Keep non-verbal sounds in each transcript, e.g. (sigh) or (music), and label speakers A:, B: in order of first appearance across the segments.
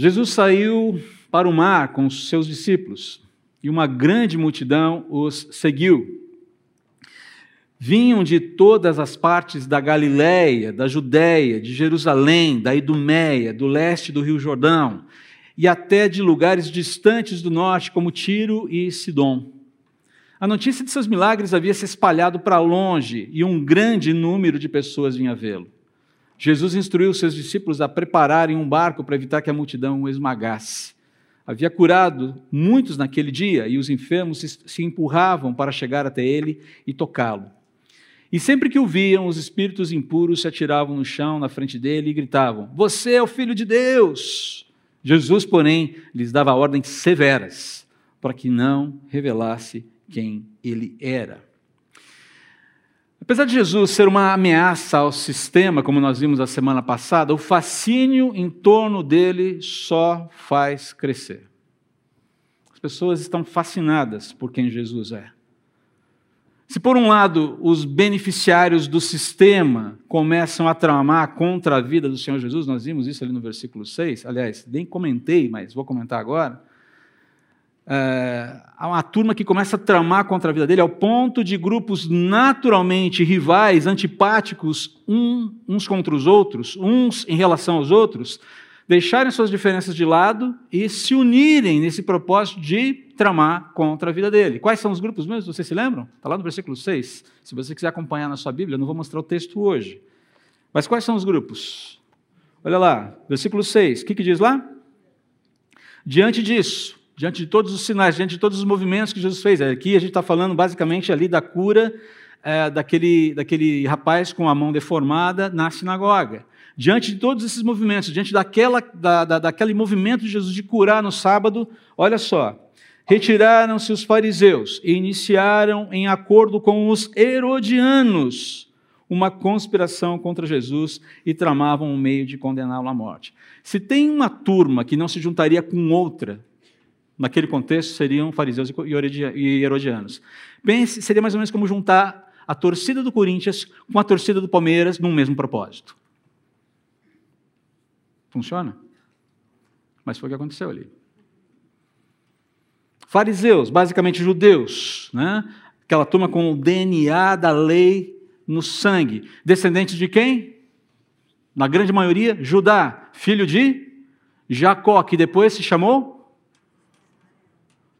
A: Jesus saiu para o mar com os seus discípulos e uma grande multidão os seguiu. Vinham de todas as partes da Galiléia, da Judéia, de Jerusalém, da Idumeia, do leste do Rio Jordão e até de lugares distantes do norte, como Tiro e Sidom. A notícia de seus milagres havia se espalhado para longe e um grande número de pessoas vinha vê-lo. Jesus instruiu seus discípulos a prepararem um barco para evitar que a multidão o esmagasse. Havia curado muitos naquele dia e os enfermos se empurravam para chegar até ele e tocá-lo. E sempre que o viam, os espíritos impuros se atiravam no chão na frente dele e gritavam: Você é o filho de Deus! Jesus, porém, lhes dava ordens severas para que não revelasse quem ele era. Apesar de Jesus ser uma ameaça ao sistema, como nós vimos a semana passada, o fascínio em torno dele só faz crescer. As pessoas estão fascinadas por quem Jesus é. Se, por um lado, os beneficiários do sistema começam a tramar contra a vida do Senhor Jesus, nós vimos isso ali no versículo 6, aliás, nem comentei, mas vou comentar agora é, há uma turma que começa a tramar contra a vida dele, ao ponto de grupos naturalmente rivais, antipáticos um, uns contra os outros, uns em relação aos outros, deixarem suas diferenças de lado e se unirem nesse propósito de tramar contra a vida dele. Quais são os grupos mesmo? Vocês se lembram? Está lá no versículo 6. Se você quiser acompanhar na sua Bíblia, eu não vou mostrar o texto hoje. Mas quais são os grupos? Olha lá, versículo 6. O que, que diz lá? Diante disso, diante de todos os sinais, diante de todos os movimentos que Jesus fez. Aqui a gente está falando basicamente ali da cura é, daquele, daquele rapaz com a mão deformada na sinagoga. Diante de todos esses movimentos, diante daquela, da, da, daquele movimento de Jesus de curar no sábado, olha só. Retiraram-se os fariseus e iniciaram, em acordo com os herodianos, uma conspiração contra Jesus e tramavam um meio de condená-lo à morte. Se tem uma turma que não se juntaria com outra naquele contexto, seriam fariseus e herodianos. Pense, seria mais ou menos como juntar a torcida do Corinthians com a torcida do Palmeiras num mesmo propósito. Funciona? Mas foi o que aconteceu ali. Fariseus, basicamente judeus, né? aquela turma com o DNA da lei no sangue. Descendentes de quem? Na grande maioria, Judá, filho de Jacó, que depois se chamou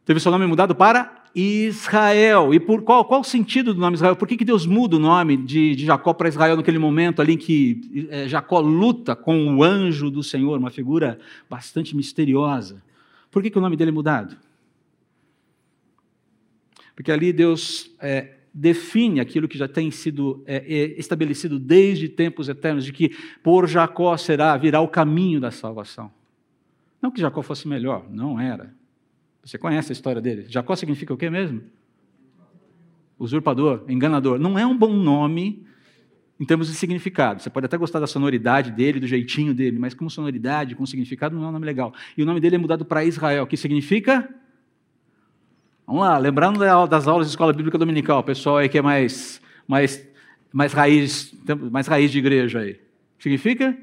A: teve seu nome mudado para Israel. E por qual, qual o sentido do nome Israel? Por que, que Deus muda o nome de, de Jacó para Israel naquele momento ali em que é, Jacó luta com o anjo do Senhor, uma figura bastante misteriosa? Por que, que o nome dele é mudado? Porque ali Deus é, define aquilo que já tem sido é, é estabelecido desde tempos eternos, de que por Jacó será, virá o caminho da salvação. Não que Jacó fosse melhor, não era. Você conhece a história dele. Jacó significa o quê mesmo? Usurpador, enganador. Não é um bom nome em termos de significado. Você pode até gostar da sonoridade dele, do jeitinho dele, mas como sonoridade, com significado, não é um nome legal. E o nome dele é mudado para Israel, que significa. Vamos lá, lembrando das aulas de escola bíblica dominical, pessoal aí que é mais, mais, mais, raiz, mais raiz de igreja aí. Significa?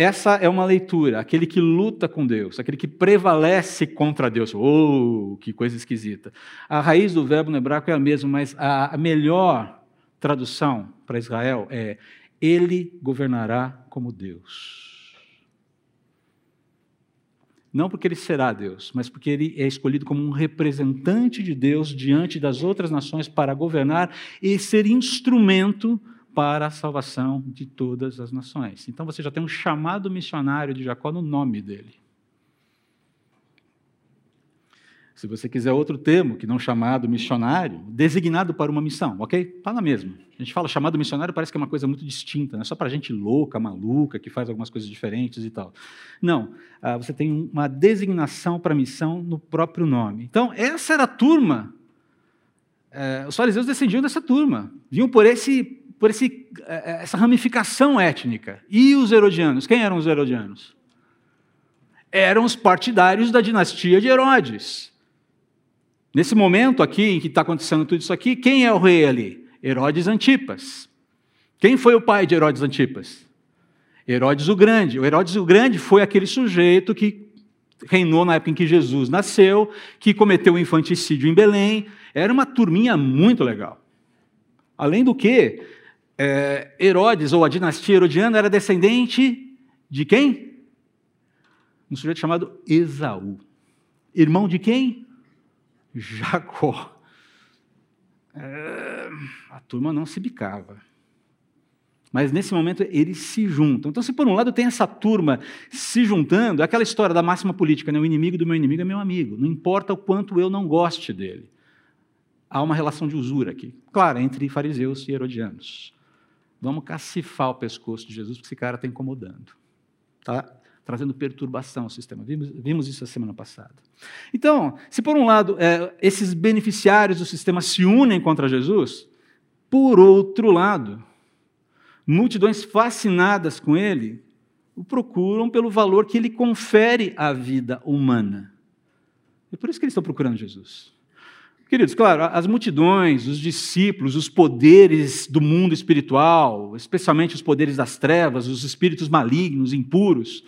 A: Essa é uma leitura, aquele que luta com Deus, aquele que prevalece contra Deus. Oh, que coisa esquisita. A raiz do verbo no hebraico é a mesma, mas a melhor tradução para Israel é: Ele governará como Deus. Não porque ele será Deus, mas porque ele é escolhido como um representante de Deus diante das outras nações para governar e ser instrumento para a salvação de todas as nações. Então você já tem um chamado missionário de Jacó no nome dele. Se você quiser outro termo, que não chamado missionário, designado para uma missão, ok? Está na mesma. A gente fala chamado missionário, parece que é uma coisa muito distinta, não é só para gente louca, maluca, que faz algumas coisas diferentes e tal. Não, ah, você tem uma designação para missão no próprio nome. Então, essa era a turma. Eh, os fariseus descendiam dessa turma, vinham por esse por esse, é, é, essa ramificação étnica. E os herodianos? Quem eram os herodianos? Eram os partidários da dinastia de Herodes. Nesse momento aqui, em que está acontecendo tudo isso aqui, quem é o rei ali? Herodes Antipas. Quem foi o pai de Herodes Antipas? Herodes o Grande. O Herodes o Grande foi aquele sujeito que reinou na época em que Jesus nasceu, que cometeu o infanticídio em Belém. Era uma turminha muito legal. Além do que, é, Herodes, ou a dinastia herodiana, era descendente de quem? Um sujeito chamado Esaú. Irmão de quem? Jacó. É, a turma não se bicava. Mas nesse momento eles se juntam. Então, se por um lado tem essa turma se juntando, é aquela história da máxima política, né? o inimigo do meu inimigo é meu amigo, não importa o quanto eu não goste dele. Há uma relação de usura aqui, claro, entre fariseus e herodianos. Vamos cacifar o pescoço de Jesus, porque esse cara está incomodando. Está trazendo perturbação ao sistema. Vimos, vimos, isso a semana passada. Então, se por um lado é, esses beneficiários do sistema se unem contra Jesus, por outro lado, multidões fascinadas com ele o procuram pelo valor que ele confere à vida humana. É por isso que eles estão procurando Jesus. Queridos, claro, as multidões, os discípulos, os poderes do mundo espiritual, especialmente os poderes das trevas, os espíritos malignos, impuros,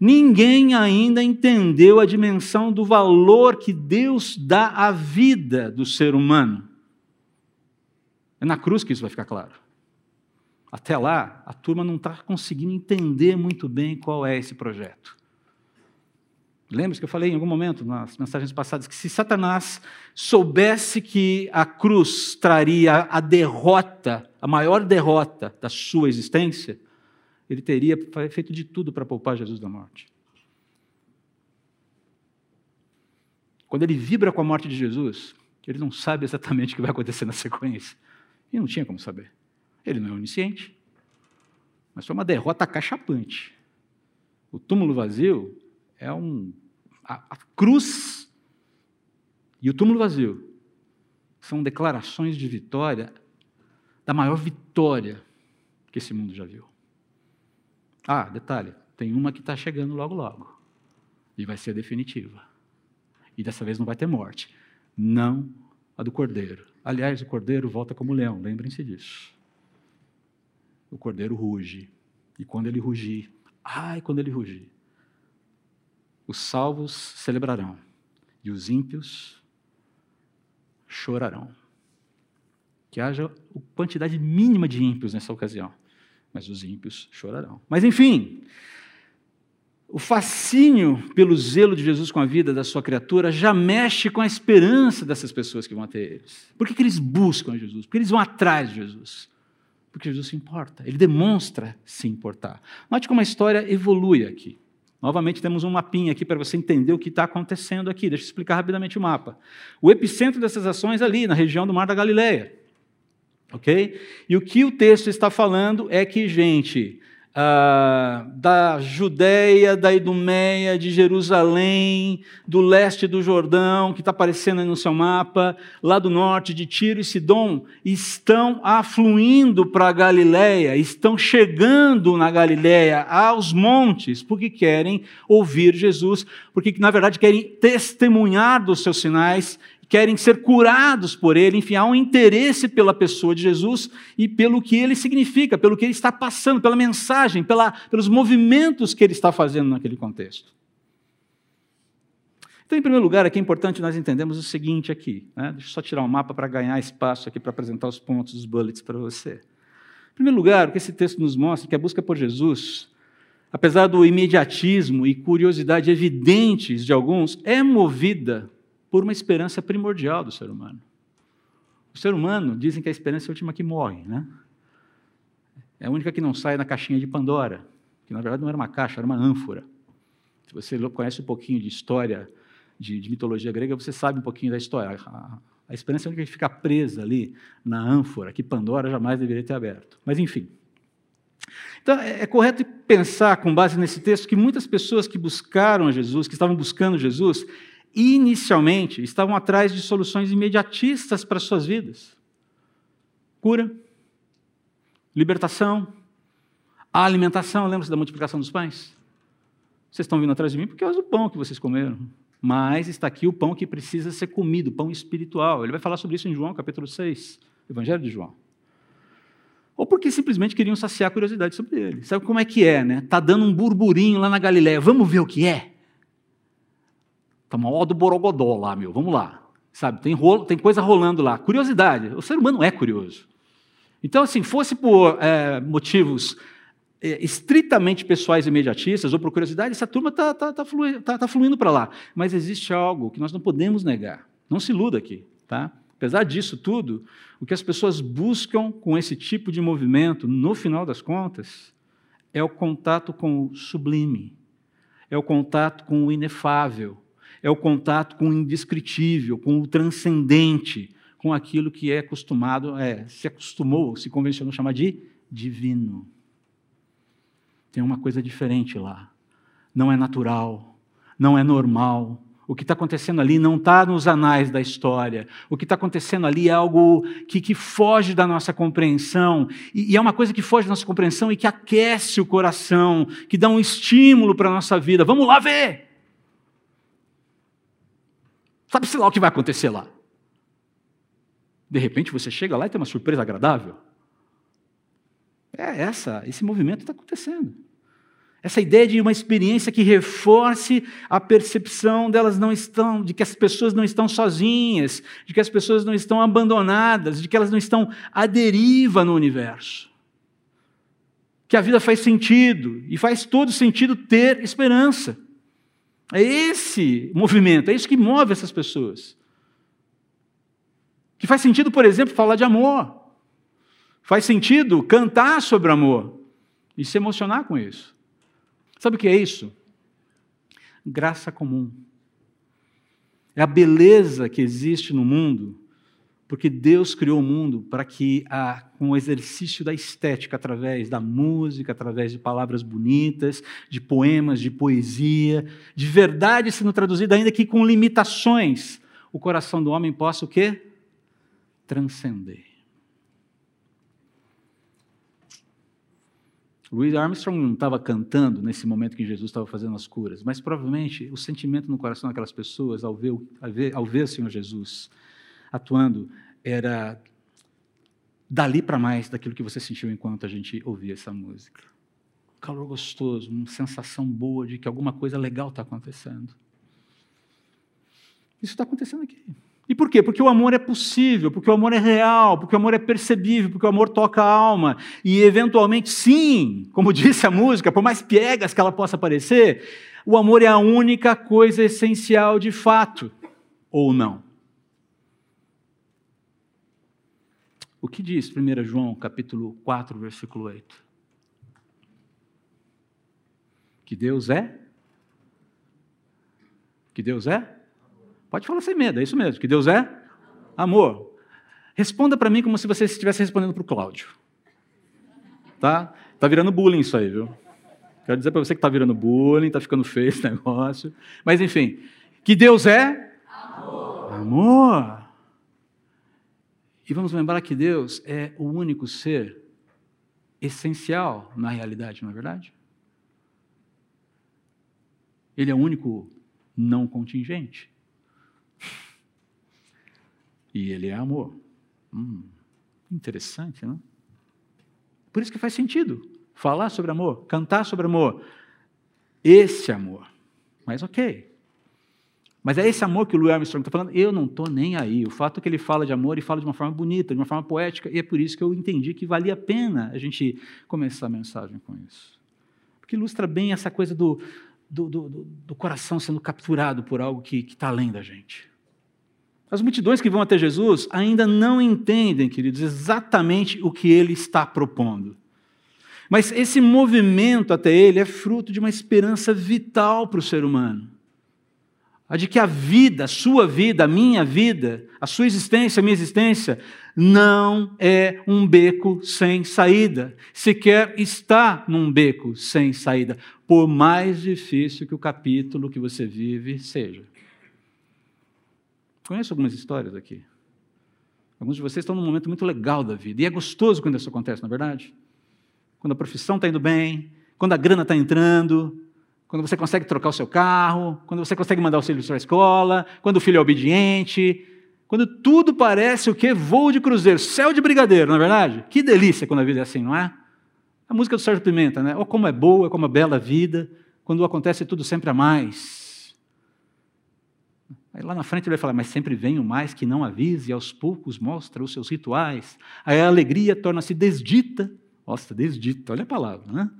A: ninguém ainda entendeu a dimensão do valor que Deus dá à vida do ser humano. É na cruz que isso vai ficar claro. Até lá, a turma não está conseguindo entender muito bem qual é esse projeto. Lembra que eu falei em algum momento nas mensagens passadas que se Satanás soubesse que a cruz traria a derrota, a maior derrota da sua existência, ele teria feito de tudo para poupar Jesus da morte. Quando ele vibra com a morte de Jesus, ele não sabe exatamente o que vai acontecer na sequência. E não tinha como saber. Ele não é onisciente. Mas foi uma derrota cachapante. O túmulo vazio é um. A, a cruz e o túmulo vazio são declarações de vitória, da maior vitória que esse mundo já viu. Ah, detalhe: tem uma que está chegando logo, logo. E vai ser definitiva. E dessa vez não vai ter morte. Não a do cordeiro. Aliás, o cordeiro volta como leão, lembrem-se disso o cordeiro ruge. E quando ele rugir, ai, quando ele rugir, os salvos celebrarão e os ímpios chorarão. Que haja quantidade mínima de ímpios nessa ocasião, mas os ímpios chorarão. Mas enfim, o fascínio pelo zelo de Jesus com a vida da sua criatura já mexe com a esperança dessas pessoas que vão até eles. Por que, que eles buscam Jesus? Porque eles vão atrás de Jesus. Porque Jesus se importa, ele demonstra se importar. Note como a história evolui aqui. Novamente temos um mapinha aqui para você entender o que está acontecendo aqui. Deixa eu explicar rapidamente o mapa. O epicentro dessas ações é ali, na região do Mar da Galileia. Ok? E o que o texto está falando é que, gente, ah, da Judéia, da Idumeia, de Jerusalém, do leste do Jordão, que está aparecendo aí no seu mapa, lá do norte de Tiro e Sidom, estão afluindo para a Galiléia, estão chegando na Galiléia, aos montes, porque querem ouvir Jesus, porque na verdade querem testemunhar dos seus sinais querem ser curados por ele, enfim, há um interesse pela pessoa de Jesus e pelo que ele significa, pelo que ele está passando, pela mensagem, pela, pelos movimentos que ele está fazendo naquele contexto. Então, em primeiro lugar, aqui é importante nós entendermos o seguinte aqui. Né? Deixa eu só tirar o um mapa para ganhar espaço aqui para apresentar os pontos, os bullets para você. Em primeiro lugar, o que esse texto nos mostra é que a busca por Jesus, apesar do imediatismo e curiosidade evidentes de alguns, é movida por uma esperança primordial do ser humano. O ser humano, dizem que a esperança é a última que morre, né? É a única que não sai na caixinha de Pandora, que na verdade não era uma caixa, era uma ânfora. Se você conhece um pouquinho de história, de, de mitologia grega, você sabe um pouquinho da história. A, a esperança é a única que fica presa ali na ânfora, que Pandora jamais deveria ter aberto. Mas, enfim. Então, é, é correto pensar, com base nesse texto, que muitas pessoas que buscaram Jesus, que estavam buscando Jesus, inicialmente estavam atrás de soluções imediatistas para suas vidas: cura, libertação, alimentação. Lembra-se da multiplicação dos pães? Vocês estão vindo atrás de mim porque é o pão que vocês comeram. Mas está aqui o pão que precisa ser comido, o pão espiritual. Ele vai falar sobre isso em João, capítulo 6, Evangelho de João. ou porque simplesmente queriam saciar a curiosidade sobre ele. Sabe como é que é, né? Tá dando um burburinho lá na Galiléia. Vamos ver o que é? Tá uma ó do borogodó lá, meu. Vamos lá. Sabe, tem, rolo, tem coisa rolando lá. Curiosidade. O ser humano é curioso. Então, assim, fosse por é, motivos é, estritamente pessoais e imediatistas ou por curiosidade, essa turma está tá, tá, flui, tá, tá fluindo para lá. Mas existe algo que nós não podemos negar. Não se iluda aqui. Tá? Apesar disso tudo, o que as pessoas buscam com esse tipo de movimento, no final das contas, é o contato com o sublime, é o contato com o inefável, é o contato com o indescritível, com o transcendente, com aquilo que é acostumado, é, se acostumou, se convencionou chamar de divino. Tem uma coisa diferente lá. Não é natural, não é normal, o que está acontecendo ali não está nos anais da história. O que está acontecendo ali é algo que, que foge da nossa compreensão. E, e, é uma coisa que foge da nossa compreensão e que aquece o coração, que dá um estímulo para a nossa vida. Vamos lá ver! Sabe-se lá o que vai acontecer lá? De repente você chega lá e tem uma surpresa agradável. É essa, esse movimento está acontecendo. Essa ideia de uma experiência que reforce a percepção delas não estão, de que as pessoas não estão sozinhas, de que as pessoas não estão abandonadas, de que elas não estão à deriva no universo. Que a vida faz sentido e faz todo sentido ter esperança. É esse movimento, é isso que move essas pessoas. Que faz sentido, por exemplo, falar de amor. Faz sentido cantar sobre amor e se emocionar com isso. Sabe o que é isso? Graça comum. É a beleza que existe no mundo, porque Deus criou o mundo para que, a, com o exercício da estética, através da música, através de palavras bonitas, de poemas, de poesia, de verdade sendo traduzida, ainda que com limitações, o coração do homem possa o quê? Transcender. Louis Armstrong não estava cantando nesse momento que Jesus estava fazendo as curas, mas provavelmente o sentimento no coração daquelas pessoas ao ver, ao ver, ao ver o Senhor Jesus atuando era dali para mais daquilo que você sentiu enquanto a gente ouvia essa música. calor gostoso, uma sensação boa de que alguma coisa legal está acontecendo. Isso está acontecendo aqui. E por quê? Porque o amor é possível, porque o amor é real, porque o amor é percebível, porque o amor toca a alma. E, eventualmente, sim, como disse a música, por mais piegas que ela possa parecer, o amor é a única coisa essencial de fato, ou não. O que diz 1 João, capítulo 4, versículo 8? Que Deus é? Que Deus é? Pode falar sem medo, é isso mesmo. Que Deus é amor. Responda para mim como se você estivesse respondendo para o Cláudio. Tá? Tá virando bullying isso aí, viu? Quero dizer para você que está virando bullying, está ficando feio esse (laughs) negócio. Mas enfim, que Deus é amor. amor. E vamos lembrar que Deus é o único ser essencial na realidade, não é verdade? Ele é o único não contingente. E ele é amor. Hum, interessante, não? Por isso que faz sentido falar sobre amor, cantar sobre amor. Esse amor. Mas ok. Mas é esse amor que o Louis Armstrong está falando. Eu não estou nem aí. O fato é que ele fala de amor e fala de uma forma bonita, de uma forma poética, e é por isso que eu entendi que valia a pena a gente começar a mensagem com isso. Porque ilustra bem essa coisa do, do, do, do coração sendo capturado por algo que está além da gente. As multidões que vão até Jesus ainda não entendem, queridos, exatamente o que ele está propondo. Mas esse movimento até ele é fruto de uma esperança vital para o ser humano. A de que a vida, a sua vida, a minha vida, a sua existência, a minha existência, não é um beco sem saída. Sequer está num beco sem saída, por mais difícil que o capítulo que você vive seja. Conheço algumas histórias aqui. Alguns de vocês estão num momento muito legal da vida. E é gostoso quando isso acontece, não é verdade? Quando a profissão está indo bem, quando a grana está entrando, quando você consegue trocar o seu carro, quando você consegue mandar o filho para a escola, quando o filho é obediente. Quando tudo parece o quê? Voo de cruzeiro, céu de brigadeiro, não é verdade? Que delícia quando a vida é assim, não é? A música do Sérgio Pimenta, né? Oh, como é boa, como é bela a vida, quando acontece tudo sempre a mais. Aí lá na frente ele vai falar, mas sempre vem o mais que não avise, e aos poucos mostra os seus rituais. Aí a alegria torna-se desdita. Nossa, desdita, olha a palavra, né?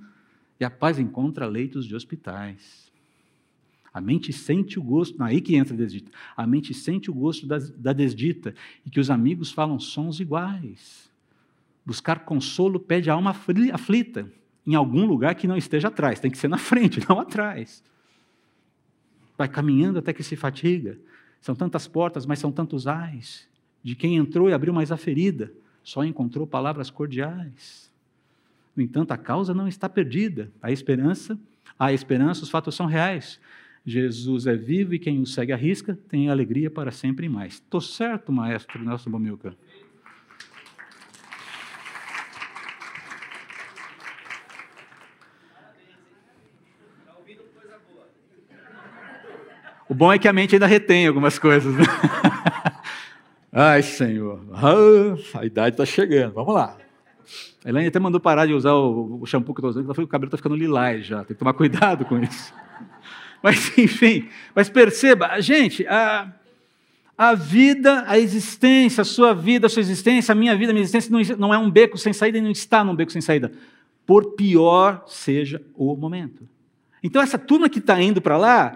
A: E a paz encontra leitos de hospitais. A mente sente o gosto, aí que entra a desdita. A mente sente o gosto da, da desdita e que os amigos falam sons iguais. Buscar consolo pede a alma aflita em algum lugar que não esteja atrás, tem que ser na frente, (laughs) não atrás. Vai caminhando até que se fatiga. São tantas portas, mas são tantos ais. De quem entrou e abriu mais a ferida, só encontrou palavras cordiais. No entanto, a causa não está perdida. A esperança, a esperança, os fatos são reais. Jesus é vivo e quem o segue arrisca tem alegria para sempre e mais. Estou certo, maestro Nelson Bomilca? O bom é que a mente ainda retém algumas coisas. Né? (laughs) Ai, Senhor, ah, a idade está chegando. Vamos lá. A Elaine até mandou parar de usar o, shampoo que eu estou usando, ela falou que o cabelo está ficando lilás já. Tem que tomar cuidado com isso. (laughs) Mas, enfim, mas perceba, gente, a, a vida, a existência, a sua vida, a sua existência, a minha vida, a minha existência não, não é um beco sem saída e não está num beco sem saída, por pior seja o momento. Então, essa turma que está indo para lá,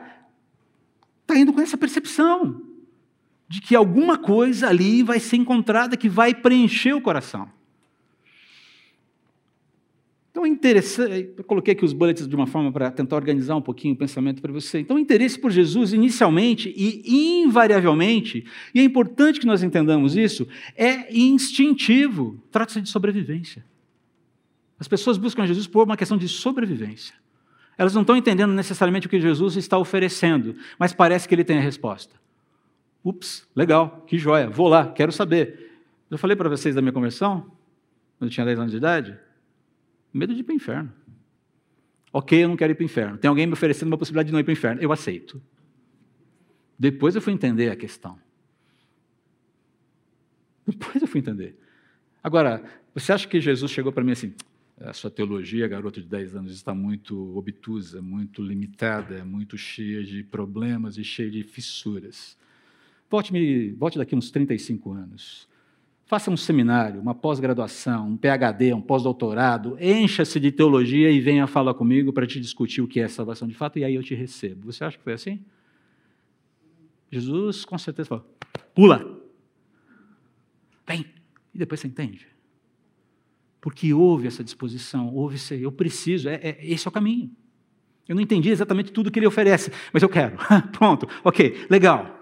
A: está indo com essa percepção de que alguma coisa ali vai ser encontrada que vai preencher o coração. Então, interessante, eu coloquei aqui os bullets de uma forma para tentar organizar um pouquinho o pensamento para você. Então, o interesse por Jesus, inicialmente e invariavelmente, e é importante que nós entendamos isso, é instintivo, trata-se de sobrevivência. As pessoas buscam Jesus por uma questão de sobrevivência. Elas não estão entendendo necessariamente o que Jesus está oferecendo, mas parece que ele tem a resposta. Ups, legal, que joia, vou lá, quero saber. Eu falei para vocês da minha conversão, quando eu tinha 10 anos de idade, Medo de ir para o inferno. Ok, eu não quero ir para o inferno. Tem alguém me oferecendo uma possibilidade de não ir para o inferno. Eu aceito. Depois eu fui entender a questão. (laughs) Depois eu fui entender. Agora, você acha que Jesus chegou para mim assim: a sua teologia, garoto de 10 anos, está muito obtusa, muito limitada, muito cheia de problemas e cheia de fissuras. Volte, volte daqui uns 35 anos. Faça um seminário, uma pós-graduação, um PhD, um pós-doutorado, encha-se de teologia e venha falar comigo para te discutir o que é salvação de fato, e aí eu te recebo. Você acha que foi assim? Jesus com certeza falou: pula, vem, e depois você entende. Porque houve essa disposição, houve esse, eu preciso, é, é, esse é o caminho. Eu não entendi exatamente tudo que ele oferece, mas eu quero. (laughs) Pronto, ok, legal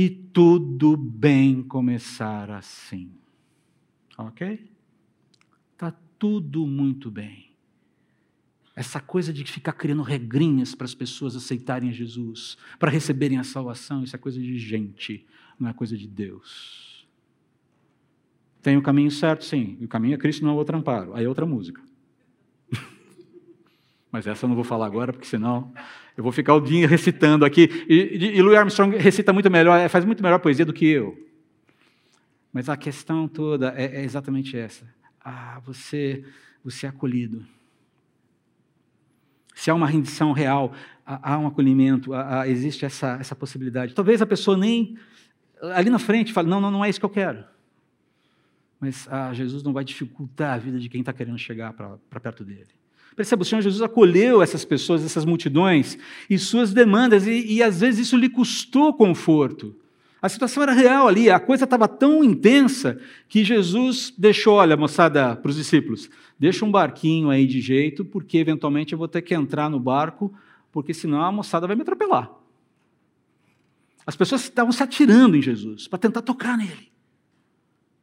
A: e tudo bem começar assim. Ok? Está tudo muito bem. Essa coisa de ficar criando regrinhas para as pessoas aceitarem Jesus, para receberem a salvação, isso é coisa de gente, não é coisa de Deus. Tem o caminho certo, sim. E o caminho é Cristo, não é outro amparo. Aí é outra música. Mas essa eu não vou falar agora, porque senão eu vou ficar o dia recitando aqui. E, e Louis Armstrong recita muito melhor, é, faz muito melhor poesia do que eu. Mas a questão toda é, é exatamente essa. Ah, você, você é acolhido. Se há uma rendição real, há um acolhimento, há, existe essa, essa possibilidade. Talvez a pessoa nem ali na frente fale: não, não, não é isso que eu quero. Mas ah, Jesus não vai dificultar a vida de quem está querendo chegar para perto dele. Perceba, o Senhor Jesus acolheu essas pessoas, essas multidões, e suas demandas, e, e às vezes isso lhe custou conforto. A situação era real ali, a coisa estava tão intensa que Jesus deixou, olha, moçada, para os discípulos, deixa um barquinho aí de jeito, porque eventualmente eu vou ter que entrar no barco, porque senão a moçada vai me atropelar. As pessoas estavam se atirando em Jesus para tentar tocar nele.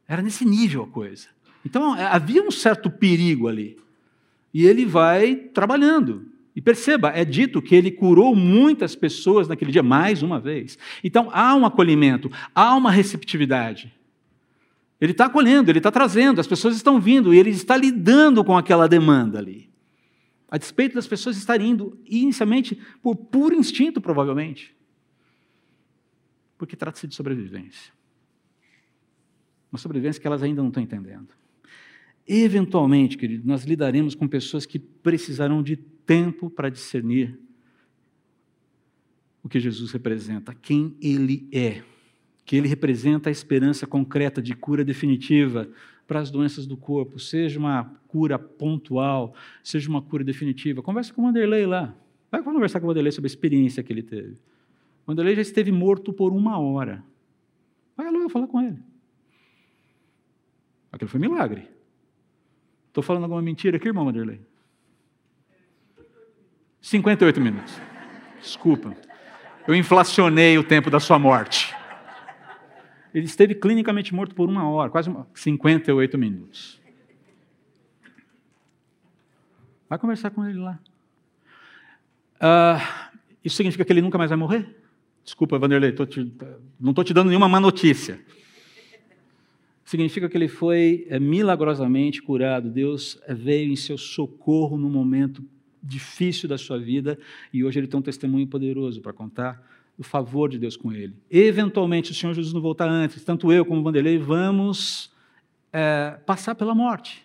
A: Era nesse nível a coisa. Então havia um certo perigo ali. E ele vai trabalhando. E perceba, é dito que ele curou muitas pessoas naquele dia, mais uma vez. Então há um acolhimento, há uma receptividade. Ele está acolhendo, ele está trazendo, as pessoas estão vindo e ele está lidando com aquela demanda ali. A despeito das pessoas estarem indo inicialmente por puro instinto, provavelmente. Porque trata-se de sobrevivência. uma sobrevivência que elas ainda não estão entendendo. Eventualmente, querido, nós lidaremos com pessoas que precisarão de tempo para discernir o que Jesus representa, quem ele é, que ele representa a esperança concreta de cura definitiva para as doenças do corpo, seja uma cura pontual, seja uma cura definitiva. Conversa com o Wanderlei lá. Vai conversar com o Wanderlei sobre a experiência que ele teve. O Wanderlei já esteve morto por uma hora. Vai lá falar com ele. Aquilo foi milagre. Estou falando alguma mentira aqui, irmão Wanderlei? 58 minutos. Desculpa. Eu inflacionei o tempo da sua morte. Ele esteve clinicamente morto por uma hora, quase 58 minutos. Vai conversar com ele lá. Uh, isso significa que ele nunca mais vai morrer? Desculpa, Vanderlei, te, não estou te dando nenhuma má notícia. Significa que ele foi é, milagrosamente curado. Deus veio em seu socorro no momento difícil da sua vida e hoje ele tem um testemunho poderoso para contar do favor de Deus com ele. Eventualmente, o Senhor Jesus não voltar antes, tanto eu como Vanderlei vamos é, passar pela morte.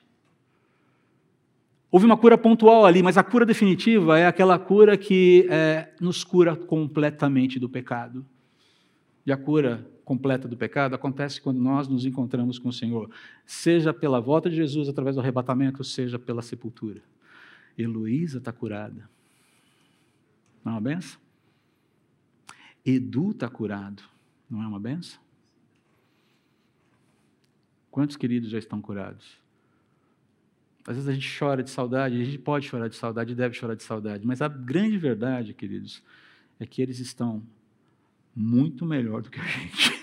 A: Houve uma cura pontual ali, mas a cura definitiva é aquela cura que é, nos cura completamente do pecado. E a cura completa do pecado acontece quando nós nos encontramos com o Senhor, seja pela volta de Jesus através do arrebatamento, seja pela sepultura. Heloísa está curada. Não é uma benção? Edu está curado. Não é uma benção? Quantos queridos já estão curados? Às vezes a gente chora de saudade, a gente pode chorar de saudade, deve chorar de saudade, mas a grande verdade, queridos, é que eles estão muito melhor do que a gente.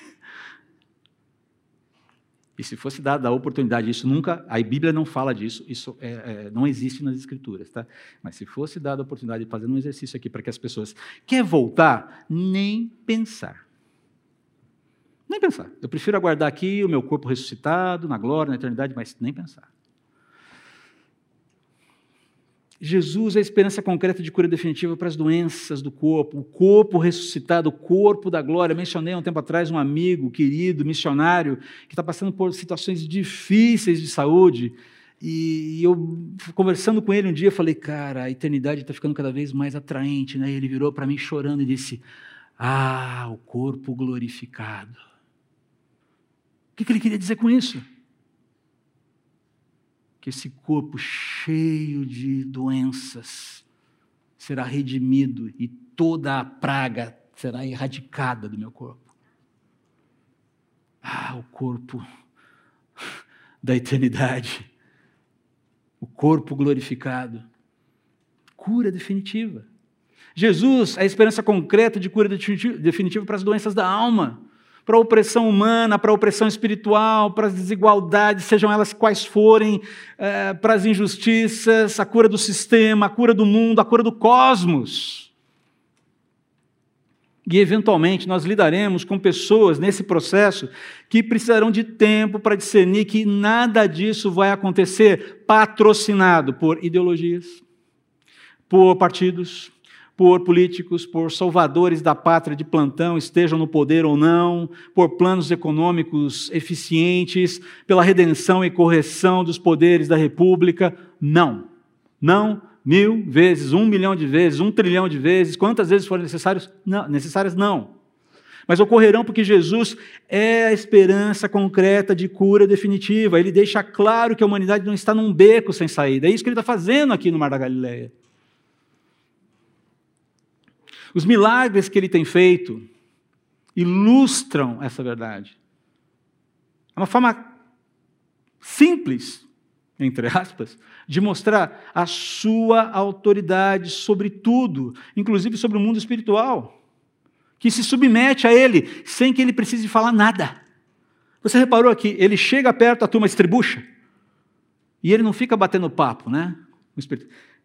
A: E se fosse dada a oportunidade, isso nunca, a Bíblia não fala disso, isso é, é, não existe nas Escrituras, tá? Mas se fosse dada a oportunidade de fazer um exercício aqui para que as pessoas quer voltar, nem pensar. Nem pensar. Eu prefiro aguardar aqui o meu corpo ressuscitado, na glória, na eternidade, mas nem pensar. Jesus é a esperança concreta de cura definitiva para as doenças do corpo, o corpo ressuscitado, o corpo da glória. mencionei há um tempo atrás um amigo querido, missionário, que está passando por situações difíceis de saúde. E eu, conversando com ele um dia, falei, cara, a eternidade está ficando cada vez mais atraente. Né? E ele virou para mim chorando e disse: Ah, o corpo glorificado. O que, que ele queria dizer com isso? Que esse corpo cheio de doenças será redimido e toda a praga será erradicada do meu corpo. Ah, o corpo (laughs) da eternidade, o corpo glorificado, cura definitiva. Jesus a esperança concreta de cura definitiva para as doenças da alma para a opressão humana, para a opressão espiritual, para as desigualdades, sejam elas quais forem, é, para as injustiças, a cura do sistema, a cura do mundo, a cura do cosmos. E, eventualmente, nós lidaremos com pessoas nesse processo que precisarão de tempo para discernir que nada disso vai acontecer patrocinado por ideologias, por partidos, por políticos, por salvadores da pátria de plantão, estejam no poder ou não, por planos econômicos eficientes, pela redenção e correção dos poderes da República. Não. Não mil vezes, um milhão de vezes, um trilhão de vezes, quantas vezes forem necessários? Não, necessárias, não. Mas ocorrerão porque Jesus é a esperança concreta de cura definitiva. Ele deixa claro que a humanidade não está num beco sem saída. É isso que ele está fazendo aqui no Mar da Galileia. Os milagres que ele tem feito ilustram essa verdade. É uma forma simples, entre aspas, de mostrar a sua autoridade sobre tudo, inclusive sobre o mundo espiritual, que se submete a ele sem que ele precise falar nada. Você reparou que ele chega perto, a turma estribucha, e ele não fica batendo papo, né?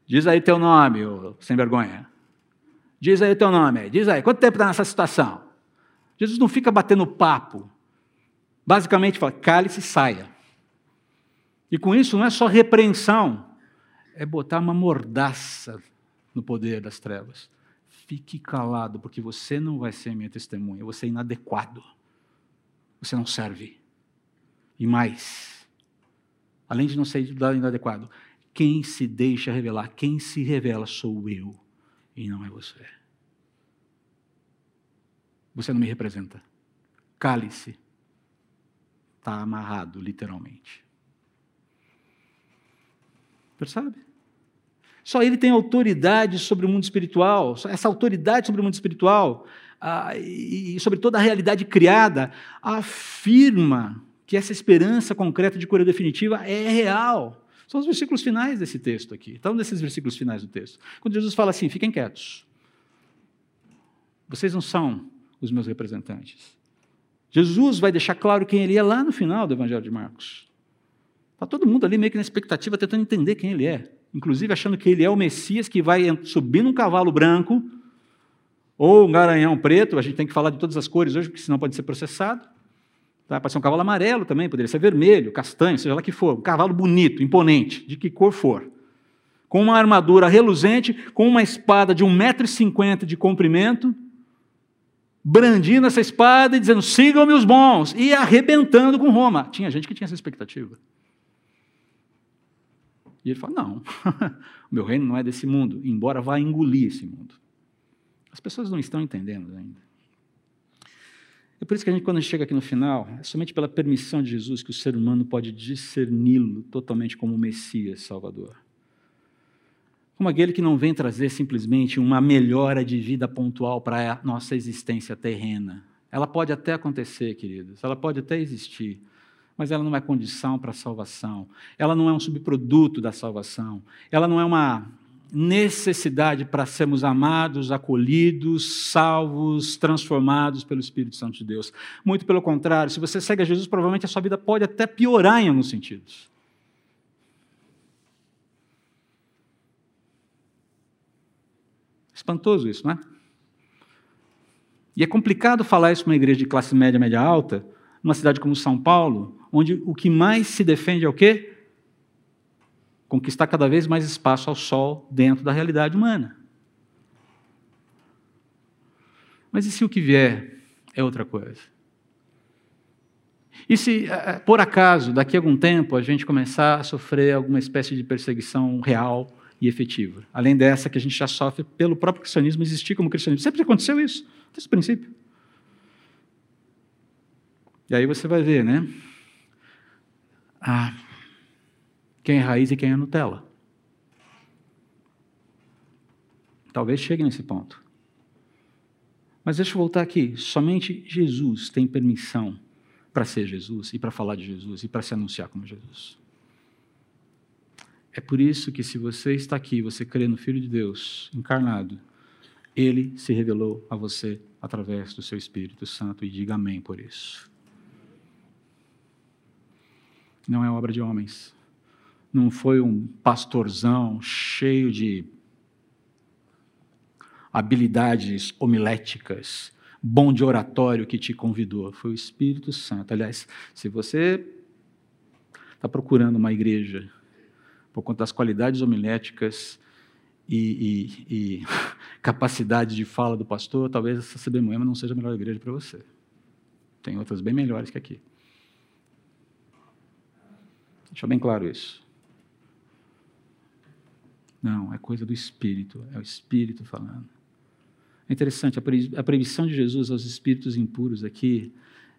A: Diz aí teu nome, sem vergonha. Diz aí o teu nome, diz aí, quanto tempo está nessa situação? Jesus não fica batendo papo. Basicamente fala, cale-se e saia. E com isso não é só repreensão, é botar uma mordaça no poder das trevas. Fique calado, porque você não vai ser minha testemunha, você é inadequado. Você não serve. E mais, além de não ser inadequado, quem se deixa revelar, quem se revela sou eu e não é você. Você não me representa. Cale-se. Está amarrado, literalmente. Percebe? Só ele tem autoridade sobre o mundo espiritual. Essa autoridade sobre o mundo espiritual ah, e sobre toda a realidade criada afirma que essa esperança concreta de cura definitiva é real. São os versículos finais desse texto aqui. Então, desses versículos finais do texto. Quando Jesus fala assim: fiquem quietos. Vocês não são os meus representantes. Jesus vai deixar claro quem ele é lá no final do Evangelho de Marcos. Está todo mundo ali meio que na expectativa, tentando entender quem ele é. Inclusive achando que ele é o Messias que vai subir num cavalo branco ou um garanhão preto. A gente tem que falar de todas as cores hoje, porque senão pode ser processado. Tá? Pode ser um cavalo amarelo também, poderia ser vermelho, castanho, seja lá que for. Um cavalo bonito, imponente, de que cor for. Com uma armadura reluzente, com uma espada de 1,50m de comprimento, brandindo essa espada e dizendo: sigam-me os bons, e arrebentando com Roma. Tinha gente que tinha essa expectativa. E ele fala: não, (laughs) o meu reino não é desse mundo, embora vá engolir esse mundo. As pessoas não estão entendendo ainda. É por isso que a gente, quando a gente chega aqui no final, é somente pela permissão de Jesus que o ser humano pode discerni-lo totalmente como Messias Salvador. Como aquele que não vem trazer simplesmente uma melhora de vida pontual para a nossa existência terrena. Ela pode até acontecer, queridos, ela pode até existir, mas ela não é condição para a salvação. Ela não é um subproduto da salvação. Ela não é uma necessidade para sermos amados, acolhidos, salvos, transformados pelo Espírito Santo de Deus. Muito pelo contrário, se você segue a Jesus, provavelmente a sua vida pode até piorar em alguns sentidos. Espantoso isso, não é? E é complicado falar isso para uma igreja de classe média, média alta, numa cidade como São Paulo, onde o que mais se defende é o quê? Conquistar cada vez mais espaço ao sol dentro da realidade humana. Mas e se o que vier é outra coisa? E se, eh, eh, por acaso, daqui a algum tempo, a gente começar a sofrer alguma espécie de perseguição real e efetiva? Além dessa que a gente já sofre pelo próprio cristianismo existir como cristianismo. Sempre aconteceu isso, desde o princípio. E aí você vai ver, né? Ah, quem é raiz e quem é Nutella. Talvez chegue nesse ponto. Mas deixa eu voltar aqui. Somente Jesus tem permissão para ser Jesus e para falar de Jesus e para se anunciar como Jesus. É por isso que, se você está aqui, você crê no Filho de Deus encarnado, ele se revelou a você através do seu Espírito Santo e diga amém por isso. Não é obra de homens, não foi um pastorzão cheio de habilidades homiléticas, bom de oratório que te convidou. Foi o Espírito Santo. Aliás, se você está procurando uma igreja por conta das qualidades homiléticas e, e, e (laughs) capacidade de fala do pastor, talvez essa CB Moema não seja a melhor igreja para você. Tem outras bem melhores que aqui. Deixa bem claro isso. Não, é coisa do Espírito, é o Espírito falando. É interessante, a proibição de Jesus aos espíritos impuros aqui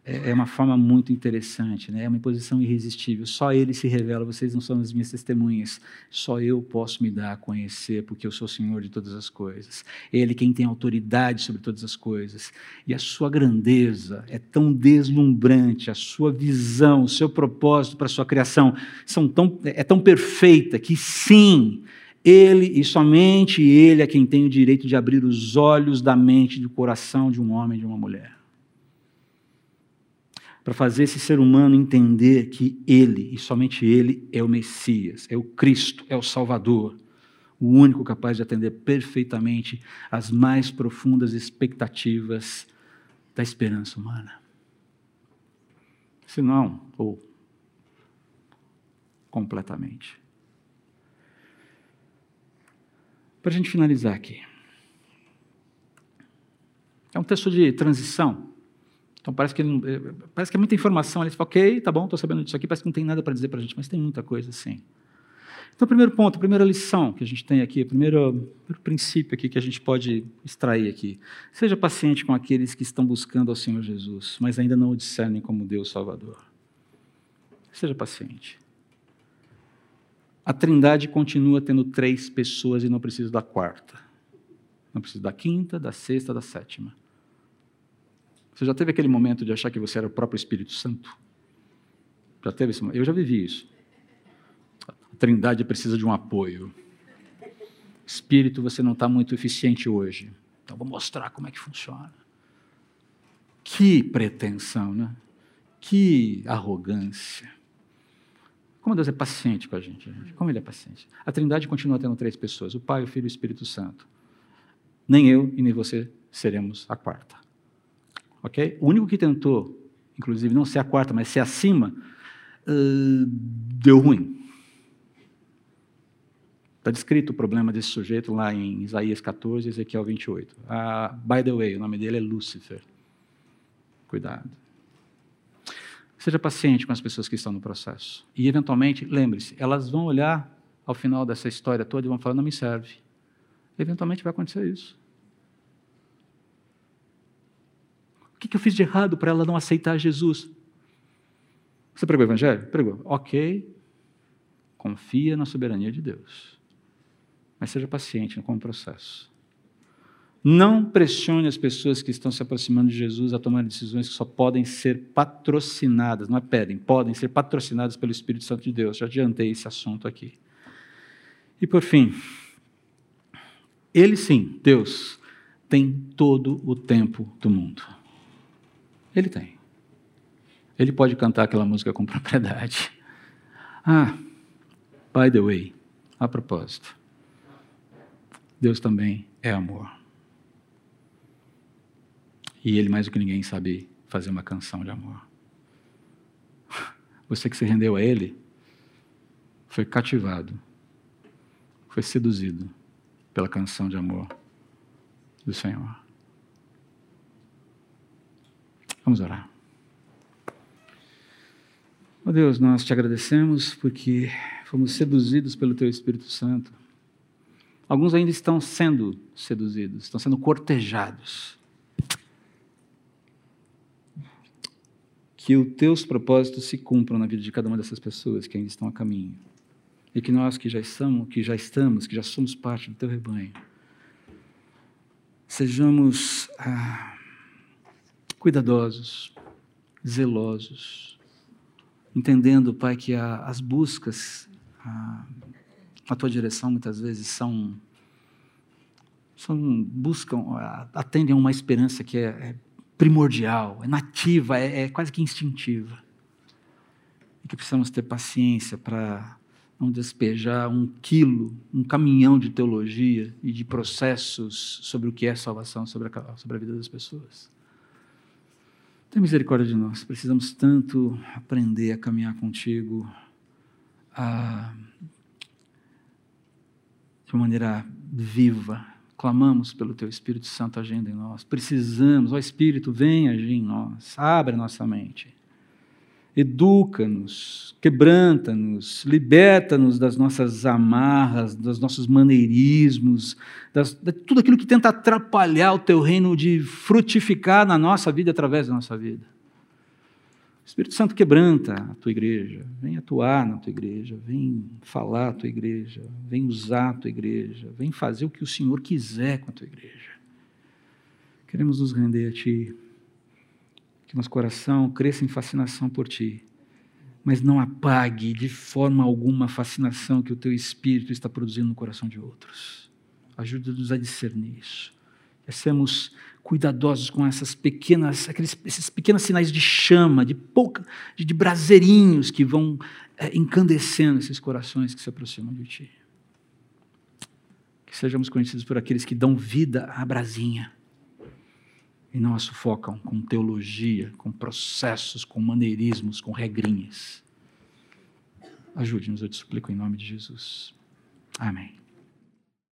A: é, é uma forma muito interessante, né? é uma imposição irresistível. Só Ele se revela, vocês não são as minhas testemunhas. Só eu posso me dar a conhecer, porque eu sou Senhor de todas as coisas. Ele quem tem autoridade sobre todas as coisas. E a sua grandeza é tão deslumbrante, a sua visão, o seu propósito para a sua criação são tão, é tão perfeita que sim, ele e somente Ele é quem tem o direito de abrir os olhos da mente e do coração de um homem e de uma mulher. Para fazer esse ser humano entender que Ele e somente Ele é o Messias, é o Cristo, é o Salvador, o único capaz de atender perfeitamente às mais profundas expectativas da esperança humana. Se não, ou completamente. Para a gente finalizar aqui. É um texto de transição. Então parece que, eh, parece que é muita informação. Fala, ok, tá bom, estou sabendo disso aqui, parece que não tem nada para dizer para a gente, mas tem muita coisa sim. Então, primeiro ponto, primeira lição que a gente tem aqui, primeiro, primeiro princípio aqui que a gente pode extrair aqui. Seja paciente com aqueles que estão buscando ao Senhor Jesus, mas ainda não o discernem como Deus Salvador. Seja paciente. A Trindade continua tendo três pessoas e não precisa da quarta. Não precisa da quinta, da sexta, da sétima. Você já teve aquele momento de achar que você era o próprio Espírito Santo? Já teve esse momento? Eu já vivi isso. A Trindade precisa de um apoio. Espírito, você não está muito eficiente hoje. Então vou mostrar como é que funciona. Que pretensão, né? Que arrogância. Como Deus é paciente com a gente, gente. Como Ele é paciente. A Trindade continua tendo três pessoas: o Pai, o Filho e o Espírito Santo. Nem eu e nem você seremos a quarta. Ok? O único que tentou, inclusive, não ser a quarta, mas ser acima, uh, deu ruim. Está descrito o problema desse sujeito lá em Isaías 14, Ezequiel 28. Ah, by the way, o nome dele é Lúcifer. Cuidado. Seja paciente com as pessoas que estão no processo. E, eventualmente, lembre-se, elas vão olhar ao final dessa história toda e vão falar: não me serve. Eventualmente vai acontecer isso. O que eu fiz de errado para ela não aceitar Jesus? Você pregou o Evangelho? Pregou. Ok. Confia na soberania de Deus mas seja paciente com o processo. Não pressione as pessoas que estão se aproximando de Jesus a tomar decisões que só podem ser patrocinadas, não é pedem, podem ser patrocinadas pelo Espírito Santo de Deus. Já adiantei esse assunto aqui. E por fim, ele sim, Deus, tem todo o tempo do mundo. Ele tem. Ele pode cantar aquela música com propriedade. Ah, by the way, a propósito. Deus também é amor. E Ele, mais do que ninguém, sabe fazer uma canção de amor. (laughs) Você que se rendeu a Ele, foi cativado, foi seduzido pela canção de amor do Senhor. Vamos orar. Oh Deus, nós te agradecemos porque fomos seduzidos pelo Teu Espírito Santo. Alguns ainda estão sendo seduzidos, estão sendo cortejados. Que os teus propósitos se cumpram na vida de cada uma dessas pessoas que ainda estão a caminho. E que nós que já estamos, que já estamos, que já somos parte do teu rebanho, sejamos ah, cuidadosos, zelosos, entendendo, Pai, que a, as buscas ah, na tua direção muitas vezes são, são buscam, atendem a uma esperança que é, é primordial, é nativa, é, é quase que instintiva. E que precisamos ter paciência para não despejar um quilo, um caminhão de teologia e de processos sobre o que é salvação, sobre a, sobre a vida das pessoas. Tenha misericórdia de nós, precisamos tanto aprender a caminhar contigo, a de uma maneira viva. Clamamos pelo Teu Espírito Santo agindo em nós. Precisamos, ó Espírito, vem agir em nós. Abre nossa mente. Educa-nos, quebranta-nos, liberta-nos das nossas amarras, dos nossos maneirismos, das, de tudo aquilo que tenta atrapalhar o Teu reino de frutificar na nossa vida através da nossa vida. O Espírito Santo quebranta a tua igreja, vem atuar na tua igreja, vem falar a tua igreja, vem usar a tua igreja, vem fazer o que o Senhor quiser com a tua igreja. Queremos nos render a Ti, que nosso coração cresça em fascinação por Ti, mas não apague de forma alguma a fascinação que o Teu Espírito está produzindo no coração de outros. Ajuda-nos a discernir isso. Que cuidadosos com essas pequenas, aqueles, esses pequenos sinais de chama, de pouca, de, de braseirinhos que vão é, encandecendo esses corações que se aproximam de Ti. Que sejamos conhecidos por aqueles que dão vida à brasinha e não a sufocam com teologia, com processos, com maneirismos, com regrinhas. Ajude-nos, eu te suplico em nome de Jesus. Amém.